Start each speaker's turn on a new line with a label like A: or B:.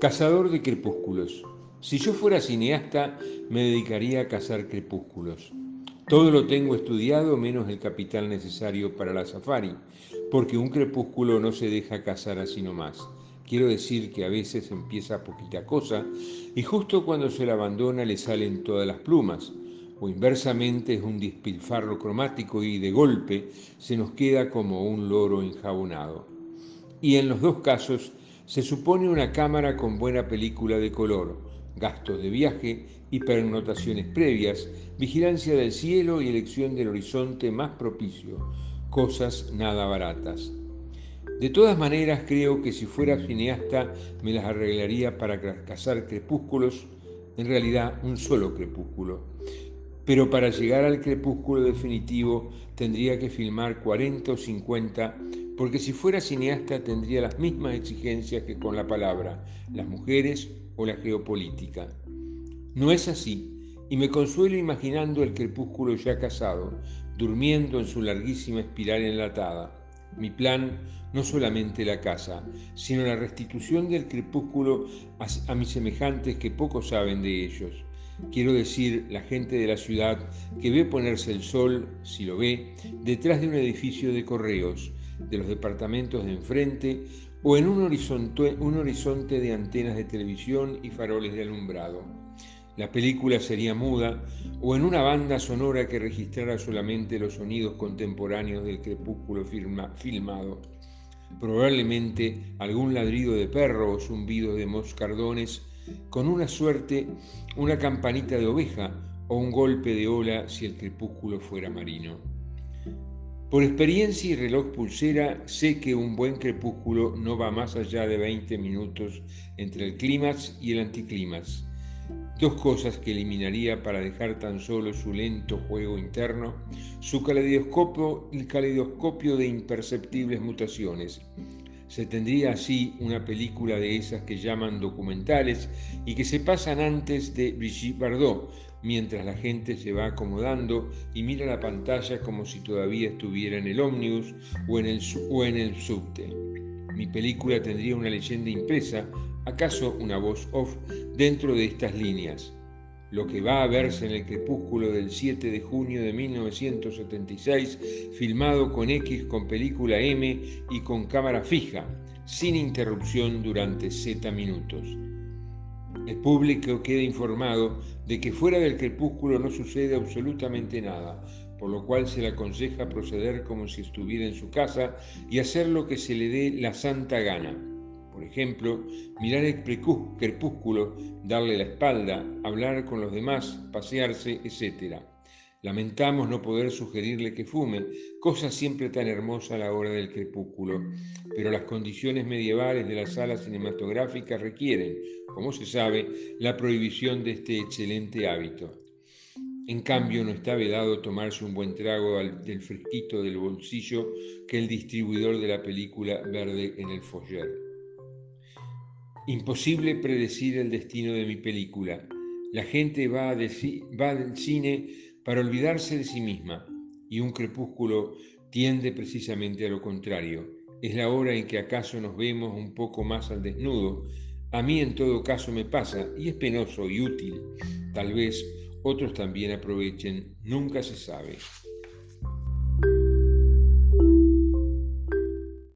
A: Cazador de crepúsculos. Si yo fuera cineasta, me dedicaría a cazar crepúsculos. Todo lo tengo estudiado menos el capital necesario para la safari, porque un crepúsculo no se deja cazar así nomás. Quiero decir que a veces empieza poquita cosa y justo cuando se la abandona le salen todas las plumas, o inversamente es un despilfarro cromático y de golpe se nos queda como un loro enjabonado. Y en los dos casos se supone una cámara con buena película de color, gastos de viaje y pernotaciones previas, vigilancia del cielo y elección del horizonte más propicio, cosas nada baratas. De todas maneras, creo que si fuera cineasta me las arreglaría para cazar crepúsculos, en realidad un solo crepúsculo. Pero para llegar al crepúsculo definitivo tendría que filmar 40 o 50 porque si fuera cineasta tendría las mismas exigencias que con la palabra, las mujeres o la geopolítica. No es así, y me consuelo imaginando el crepúsculo ya casado, durmiendo en su larguísima espiral enlatada. Mi plan no solamente la casa, sino la restitución del crepúsculo a, mis semejantes que poco saben de ellos. Quiero decir, la gente de la ciudad que ve ponerse el sol, si lo ve, detrás de un edificio de correos, de los departamentos de enfrente o en un horizonte, de antenas de televisión y faroles de alumbrado. La película sería muda o en una banda sonora que registrara solamente los sonidos contemporáneos del crepúsculo filmado. Probablemente algún ladrido de perro o zumbido de moscardones, con una suerte, una campanita de oveja o un golpe de ola si el crepúsculo fuera marino. Por experiencia y reloj pulsera sé que un buen crepúsculo no va más allá de 20 minutos entre el clímax y el anticlímax. Dos cosas que eliminaría para dejar tan solo su lento juego interno, su caleidoscopio, el caleidoscopio de imperceptibles mutaciones. Se tendría así una película de esas que llaman documentales y que se pasan antes de Brigitte Bardot, mientras la gente se va acomodando y mira la pantalla como si todavía estuviera en el ómnibus o en el, o en el subte. Mi película tendría una leyenda impresa, acaso una voz off, dentro de estas líneas. Lo que va a verse en el crepúsculo del 7 de junio de 1976, filmado con X con película M y con cámara fija, sin interrupción durante Z minutos. El público queda informado de que fuera del crepúsculo no sucede absolutamente nada, por lo cual se le aconseja proceder como si estuviera en su casa y hacer lo que se le dé la santa gana. Por ejemplo, mirar el crepúsculo, darle la espalda, hablar con los demás, pasearse, etc. Lamentamos no poder sugerirle que fume, cosa siempre tan hermosa a la hora del crepúsculo, pero las condiciones medievales de la sala cinematográfica requieren, como se sabe, la prohibición de este excelente hábito. En cambio, no está vedado tomarse un buen trago del fresquito del bolsillo que el distribuidor de la película verde en el foyer. Imposible predecir el destino de mi película. La gente va, al cine para olvidarse de sí misma, y un crepúsculo tiende precisamente a lo contrario. Es la hora en que acaso nos vemos un poco más al desnudo. A mí en todo caso me pasa, y es penoso y útil. Tal vez otros también aprovechen, nunca se sabe.